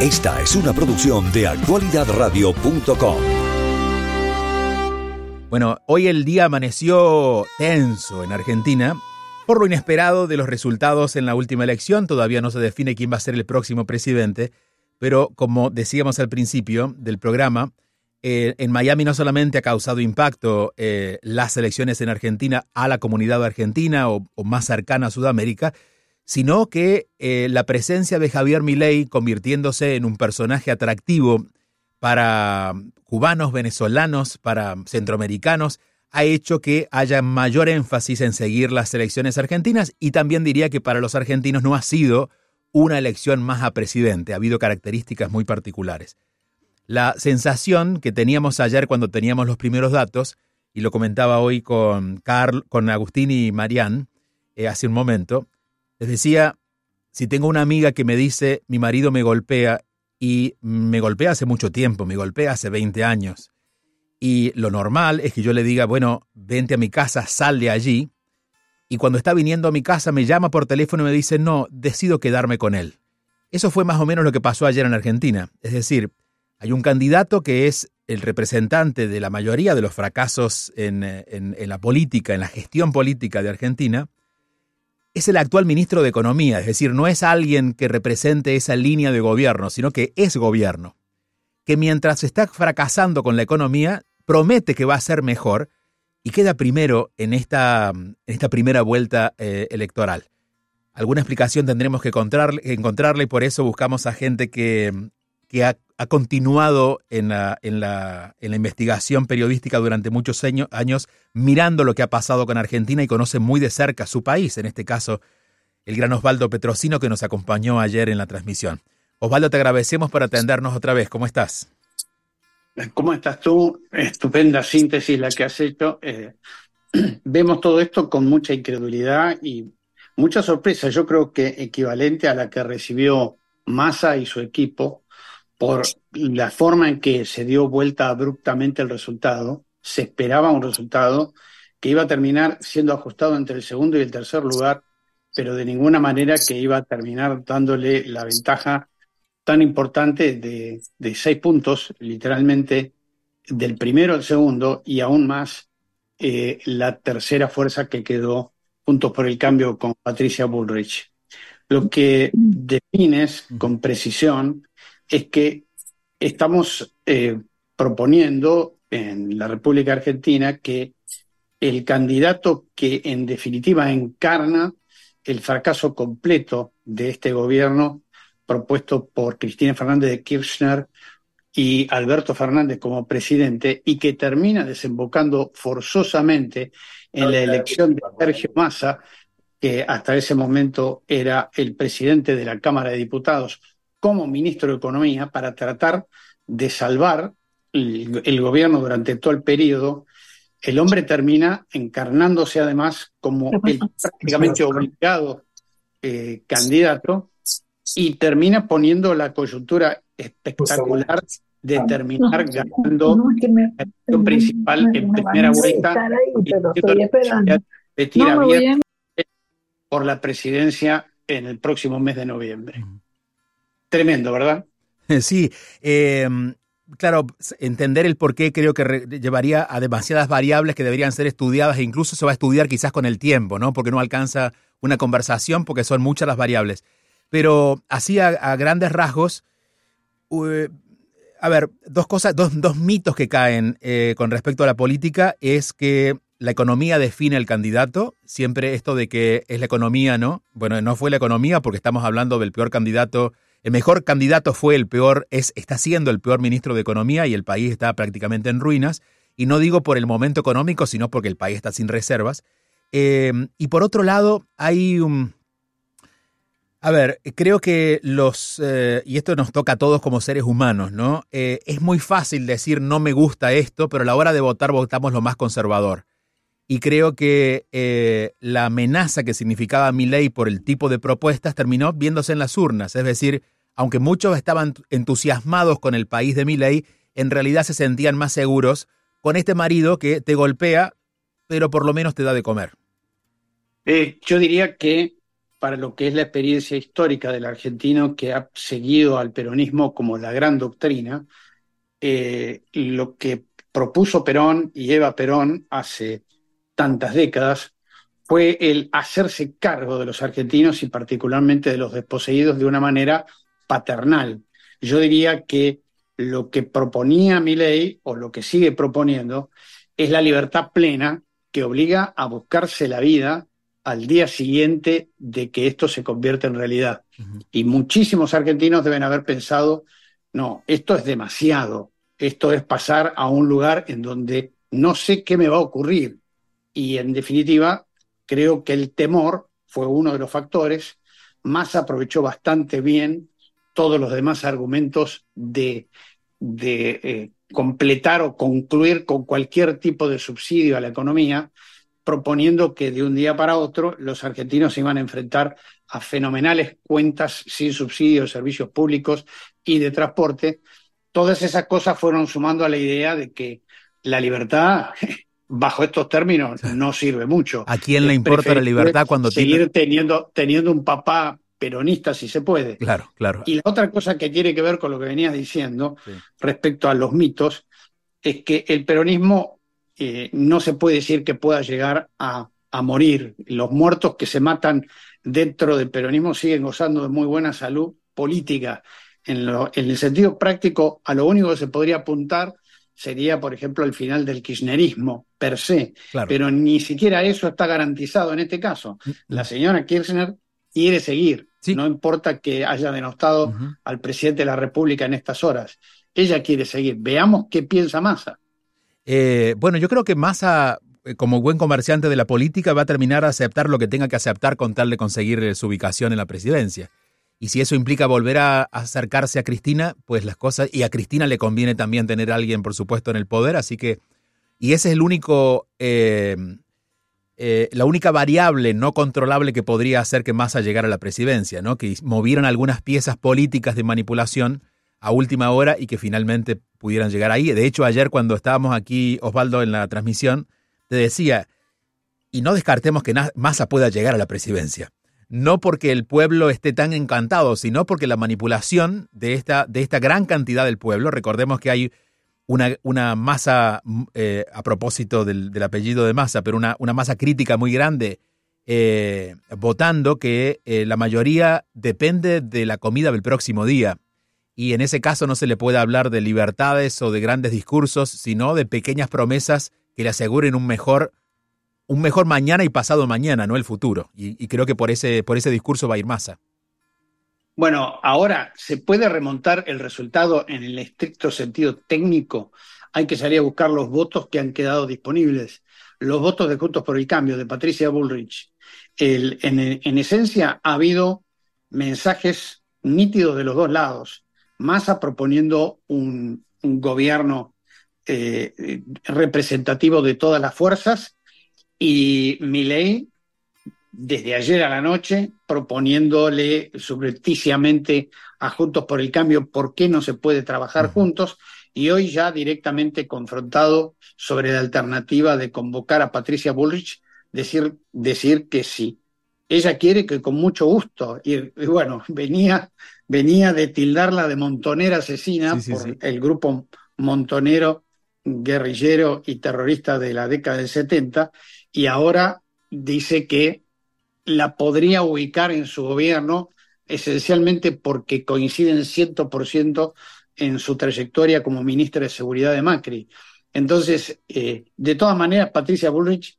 Esta es una producción de actualidadradio.com. Bueno, hoy el día amaneció tenso en Argentina por lo inesperado de los resultados en la última elección. Todavía no se define quién va a ser el próximo presidente, pero como decíamos al principio del programa, eh, en Miami no solamente ha causado impacto eh, las elecciones en Argentina a la comunidad argentina o, o más cercana a Sudamérica, sino que eh, la presencia de Javier Milei convirtiéndose en un personaje atractivo para cubanos, venezolanos, para centroamericanos, ha hecho que haya mayor énfasis en seguir las elecciones argentinas y también diría que para los argentinos no ha sido una elección más a presidente, ha habido características muy particulares. La sensación que teníamos ayer cuando teníamos los primeros datos, y lo comentaba hoy con, Carl, con Agustín y Marián eh, hace un momento, les decía, si tengo una amiga que me dice, mi marido me golpea y me golpea hace mucho tiempo, me golpea hace 20 años, y lo normal es que yo le diga, bueno, vente a mi casa, sal de allí, y cuando está viniendo a mi casa me llama por teléfono y me dice, no, decido quedarme con él. Eso fue más o menos lo que pasó ayer en Argentina. Es decir, hay un candidato que es el representante de la mayoría de los fracasos en, en, en la política, en la gestión política de Argentina, es el actual ministro de Economía, es decir, no es alguien que represente esa línea de gobierno, sino que es gobierno, que mientras está fracasando con la economía, promete que va a ser mejor y queda primero en esta, en esta primera vuelta eh, electoral. Alguna explicación tendremos que encontrarle, encontrarle y por eso buscamos a gente que, que ha, ha, continuado en la, en, la, en la, investigación periodística durante muchos años, mirando lo que ha pasado con Argentina y conoce muy de cerca su país, en este caso el gran Osvaldo Petrosino que nos acompañó ayer en la transmisión. Osvaldo, te agradecemos por atendernos otra vez. ¿Cómo estás? ¿Cómo estás tú? Estupenda síntesis la que has hecho. Eh, vemos todo esto con mucha incredulidad y mucha sorpresa. Yo creo que equivalente a la que recibió Massa y su equipo por la forma en que se dio vuelta abruptamente el resultado, se esperaba un resultado que iba a terminar siendo ajustado entre el segundo y el tercer lugar, pero de ninguna manera que iba a terminar dándole la ventaja tan importante de, de seis puntos, literalmente del primero al segundo y aún más eh, la tercera fuerza que quedó juntos por el cambio con Patricia Bullrich. Lo que defines con precisión es que estamos eh, proponiendo en la República Argentina que el candidato que en definitiva encarna el fracaso completo de este gobierno propuesto por Cristina Fernández de Kirchner y Alberto Fernández como presidente y que termina desembocando forzosamente en la elección de Sergio Massa, que hasta ese momento era el presidente de la Cámara de Diputados, como ministro de Economía para tratar de salvar el, el, gobierno durante todo el periodo, el hombre termina encarnándose además como el prácticamente obligado eh, candidato y termina poniendo la coyuntura espectacular de terminar ganando la elección principal en primera vuelta. de tira por la presidencia en el próximo mes de noviembre. Tremendo, ¿verdad? Sí, eh, claro, entender el por qué creo que llevaría a demasiadas variables que deberían ser estudiadas e incluso se va a estudiar quizás con el tiempo, ¿no? Porque no alcanza una conversación porque son muchas las variables. Pero así a, grandes rasgos, uh, a ver, dos cosas, dos, dos mitos que caen eh, con respecto a la política es que la economía define el candidato, siempre esto de que es la economía, ¿no? Bueno, no fue la economía porque estamos hablando del peor candidato el mejor candidato fue el peor, es, está siendo el peor ministro de Economía y el país está prácticamente en ruinas. Y no digo por el momento económico, sino porque el país está sin reservas. Eh, y por otro lado, hay un... A ver, creo que los, eh, y esto nos toca a todos como seres humanos, ¿no? Eh, es muy fácil decir no me gusta esto, pero a la hora de votar votamos lo más conservador. Y creo que eh, la amenaza que significaba mi ley por el tipo de propuestas terminó viéndose en las urnas. Es decir, aunque muchos estaban entusiasmados con el país de Milei, en realidad se sentían más seguros con este marido que te golpea, pero por lo menos te da de comer. Eh, yo diría que para lo que es la experiencia histórica del argentino que ha seguido al peronismo como la gran doctrina, eh, lo que propuso Perón y Eva Perón hace tantas décadas fue el hacerse cargo de los argentinos y particularmente de los desposeídos de una manera paternal. Yo diría que lo que proponía mi ley o lo que sigue proponiendo es la libertad plena que obliga a buscarse la vida al día siguiente de que esto se convierte en realidad. Y muchísimos argentinos deben haber pensado, no, esto es demasiado, esto es pasar a un lugar en donde no sé qué me va a ocurrir. Y en definitiva, creo que el temor fue uno de los factores. Más aprovechó bastante bien todos los demás argumentos de, de eh, completar o concluir con cualquier tipo de subsidio a la economía, proponiendo que de un día para otro los argentinos se iban a enfrentar a fenomenales cuentas sin subsidio de servicios públicos y de transporte. Todas esas cosas fueron sumando a la idea de que la libertad, bajo estos términos, no sirve mucho. ¿A quién le importa la libertad cuando seguir teniendo, teniendo un papá peronista si se puede? Claro, claro. Y la otra cosa que tiene que ver con lo que venías diciendo respecto a los mitos es que el peronismo eh, no se puede decir que pueda llegar a, morir. Los muertos que se matan dentro del peronismo siguen gozando de muy buena salud política. En, el sentido práctico, a lo único que se podría apuntar sería, por ejemplo, el final del kirchnerismo per se. Pero ni siquiera eso está garantizado en este caso. Mm, La señora Kirchner quiere seguir. No importa que haya denostado al presidente de la República en estas horas. Ella quiere seguir. Veamos qué piensa Massa. Eh, bueno, yo creo que Massa, eh, como buen comerciante de la política, va a terminar a aceptar lo que tenga que aceptar con tal de conseguir eh, su ubicación en la presidencia. Y si eso implica volver a acercarse a Cristina, pues las cosas, y a Cristina le conviene también tener a alguien, por supuesto, en el poder, así que, y ese es el único, la única variable no controlable que podría hacer que Massa llegara a la presidencia, ¿no? Que movieran algunas piezas políticas de manipulación a última hora y que finalmente pudieran llegar ahí. De hecho, ayer cuando estábamos aquí, Osvaldo, en la transmisión, te decía, y no descartemos que Massa pueda llegar a la presidencia. No porque el pueblo esté tan encantado, sino porque la manipulación de esta, de esta gran cantidad del pueblo, recordemos que hay una, masa, eh, a propósito del, apellido de Massa, pero una, masa crítica muy grande, eh, votando que eh, la mayoría depende de la comida del próximo día y en ese caso no se le puede hablar de libertades o de grandes discursos, sino de pequeñas promesas que le aseguren un mejor, un mejor mañana y pasado mañana, no el futuro. Y, creo que por ese, por ese discurso va a ir Massa. Bueno, ahora se puede remontar el resultado en el estricto sentido técnico. Hay que salir a buscar los votos que han quedado disponibles. Los votos de Juntos por el Cambio, de Patricia Bullrich. en, en esencia ha habido mensajes nítidos de los dos lados Massa proponiendo un, gobierno eh, representativo de todas las fuerzas y Milei desde ayer a la noche proponiéndole subrepticiamente a Juntos por el Cambio por qué no se puede trabajar juntos y hoy ya directamente confrontado sobre la alternativa de convocar a Patricia Bullrich, decir, decir que sí. Ella quiere que con mucho gusto, y bueno, venía venía de tildarla de montonera asesina por el grupo montonero, guerrillero y terrorista de la década del 70, y ahora dice que la podría ubicar en su gobierno esencialmente porque coinciden 100% en su trayectoria como ministra de Seguridad de Macri. Entonces, eh, de todas maneras, Patricia Bullrich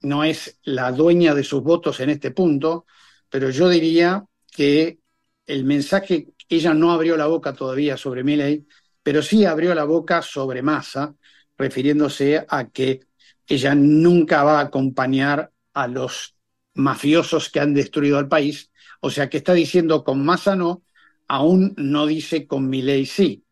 no es la dueña de sus votos en este punto, pero yo diría que el mensaje, ella no abrió la boca todavía sobre Milley, pero sí abrió la boca sobre Massa, refiriéndose a que ella nunca va a acompañar a los mafiosos que han destruido al país, o sea que está diciendo con Massa no, aún no dice con Milley sí,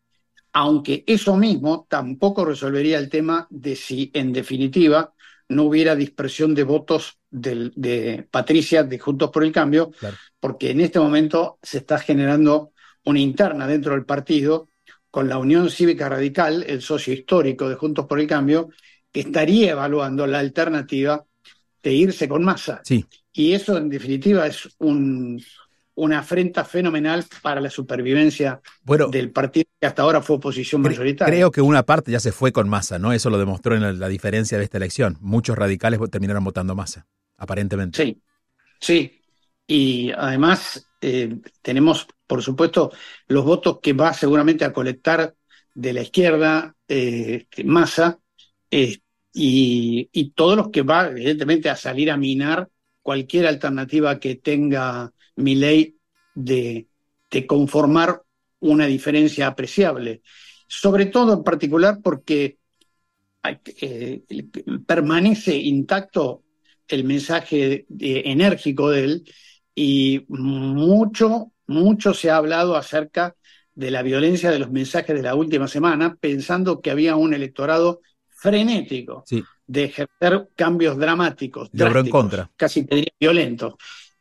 aunque eso mismo tampoco resolvería el tema de si en definitiva no hubiera dispersión de votos de, Patricia de Juntos por el Cambio, porque en este momento se está generando una interna dentro del partido con la Unión Cívica Radical, el socio histórico de Juntos por el Cambio, que estaría evaluando la alternativa de irse con masa. y eso en definitiva es un, una afrenta fenomenal para la supervivencia del partido que hasta ahora fue oposición mayoritaria. Creo que una parte ya se fue con masa, ¿no? Eso lo demostró en la, diferencia de esta elección. Muchos radicales terminaron votando masa, aparentemente. Sí, sí. Y además eh, tenemos, por supuesto, los votos que va seguramente a colectar de la izquierda, eh, masa, eh, y, todos los que va, evidentemente, a salir a minar cualquier alternativa que tenga mi ley de, conformar una diferencia apreciable. Sobre todo en particular porque eh, permanece intacto el mensaje enérgico de él y mucho, mucho se ha hablado acerca de la violencia de los mensajes de la última semana, pensando que había un electorado frenético de ejercer cambios dramáticos, en contra. casi te diría violentos.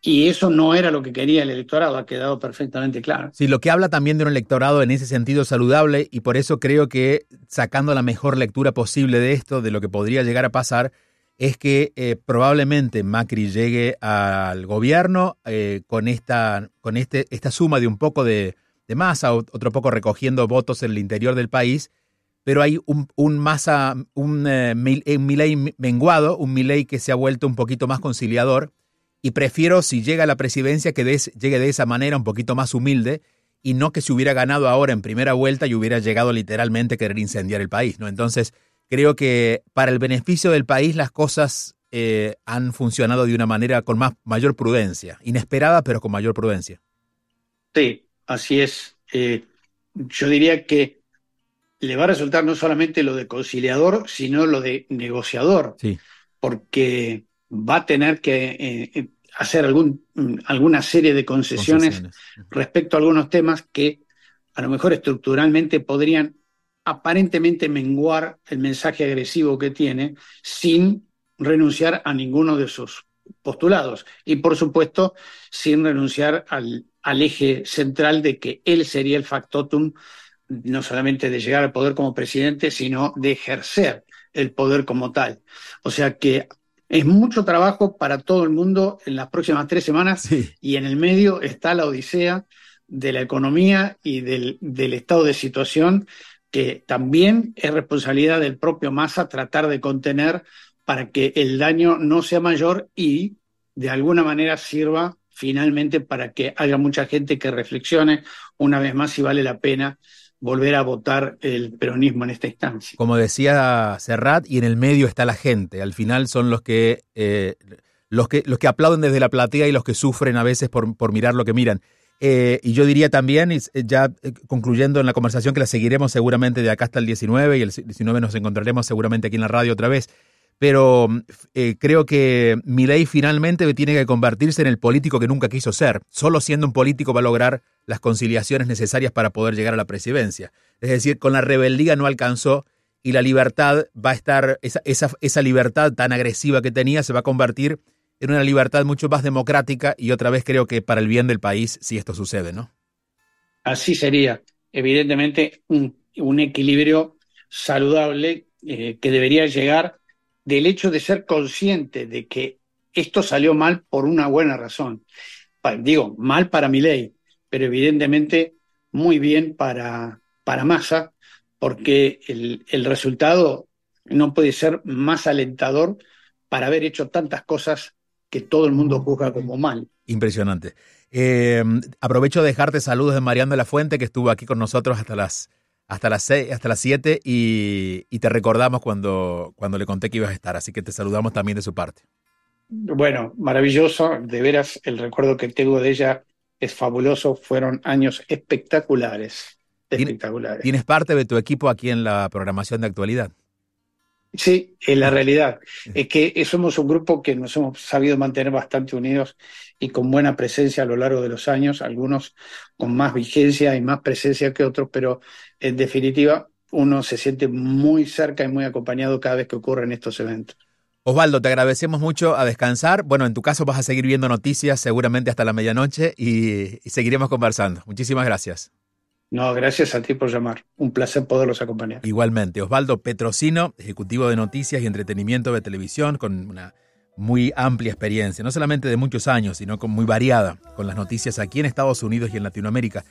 Y eso no era lo que quería el electorado, ha quedado perfectamente claro. Sí, lo que habla también de un electorado en ese sentido saludable y por eso creo que sacando la mejor lectura posible de esto, de lo que podría llegar a pasar, es que eh, probablemente Macri llegue al gobierno eh, con, esta, con este, esta suma de un poco de, masa, otro poco recogiendo votos en el interior del país, pero hay un, un masa, un, eh, un menguado, un Milei que se ha vuelto un poquito más conciliador y prefiero si llega a la presidencia que llegue de esa manera un poquito más humilde y no que se hubiera ganado ahora en primera vuelta y hubiera llegado literalmente a querer incendiar el país, ¿no? Entonces, creo que para el beneficio del país las cosas eh, han funcionado de una manera con más, mayor prudencia, inesperada pero con mayor prudencia. Sí, así es. Eh, yo diría que le va a resultar no solamente lo de conciliador, sino lo de negociador. Sí. Porque va a tener que eh, eh, hacer algún, alguna serie de concesiones, respecto a algunos temas que a lo mejor estructuralmente podrían aparentemente menguar el mensaje agresivo que tiene sin renunciar a ninguno de sus postulados y por supuesto sin renunciar al, al eje central de que él sería el factotum no solamente de llegar al poder como presidente, sino de ejercer el poder como tal. O sea que es mucho trabajo para todo el mundo en las próximas tres semanas y en el medio está la odisea de la economía y del, estado de situación que también es responsabilidad del propio Massa tratar de contener para que el daño no sea mayor y de alguna manera sirva finalmente para que haya mucha gente que reflexione una vez más si vale la pena volver a votar el peronismo en esta instancia. Como decía Serrat, y en el medio está la gente. Al final son los que, eh, los que, los que aplauden desde la platea y los que sufren a veces por, por mirar lo que miran. Eh, y yo diría también, ya eh, concluyendo en la conversación, que la seguiremos seguramente de acá hasta el 19, y el 19 nos encontraremos seguramente aquí en la radio otra vez pero eh, creo que Milei finalmente tiene que convertirse en el político que nunca quiso ser. Solo siendo un político va a lograr las conciliaciones necesarias para poder llegar a la presidencia. Es decir, con la rebeldía no alcanzó y la libertad va a estar, esa, esa, esa libertad tan agresiva que tenía se va a convertir en una libertad mucho más democrática y otra vez creo que para el bien del país si esto sucede, ¿no? Así sería. Evidentemente un, equilibrio saludable eh, que debería llegar del hecho de ser consciente de que esto salió mal por una buena razón. Digo, mal para mi ley, pero evidentemente muy bien para, para Massa, porque el, el resultado no puede ser más alentador para haber hecho tantas cosas que todo el mundo juzga como mal. Impresionante. Eh, aprovecho de dejarte saludos de Mariano de la Fuente, que estuvo aquí con nosotros hasta las hasta las hasta las 7 y, te recordamos cuando, cuando le conté que ibas a estar, así que te saludamos también de su parte. Bueno, maravilloso, de veras el recuerdo que tengo de ella es fabuloso, fueron años espectaculares, espectaculares. ¿Tienes parte de tu equipo aquí en la programación de actualidad? Sí, en la realidad es que somos un grupo que nos hemos sabido mantener bastante unidos y con buena presencia a lo largo de los años, algunos con más vigencia y más presencia que otros, pero en definitiva uno se siente muy cerca y muy acompañado cada vez que ocurren estos eventos. Osvaldo, te agradecemos mucho a descansar. Bueno, en tu caso vas a seguir viendo noticias seguramente hasta la medianoche y seguiremos conversando. Muchísimas gracias. No, gracias a ti por llamar. Un placer poderlos acompañar. Igualmente, Osvaldo Petrosino, ejecutivo de noticias y entretenimiento de televisión, con una muy amplia experiencia, no solamente de muchos años, sino con muy variada, con las noticias aquí en Estados Unidos y en Latinoamérica.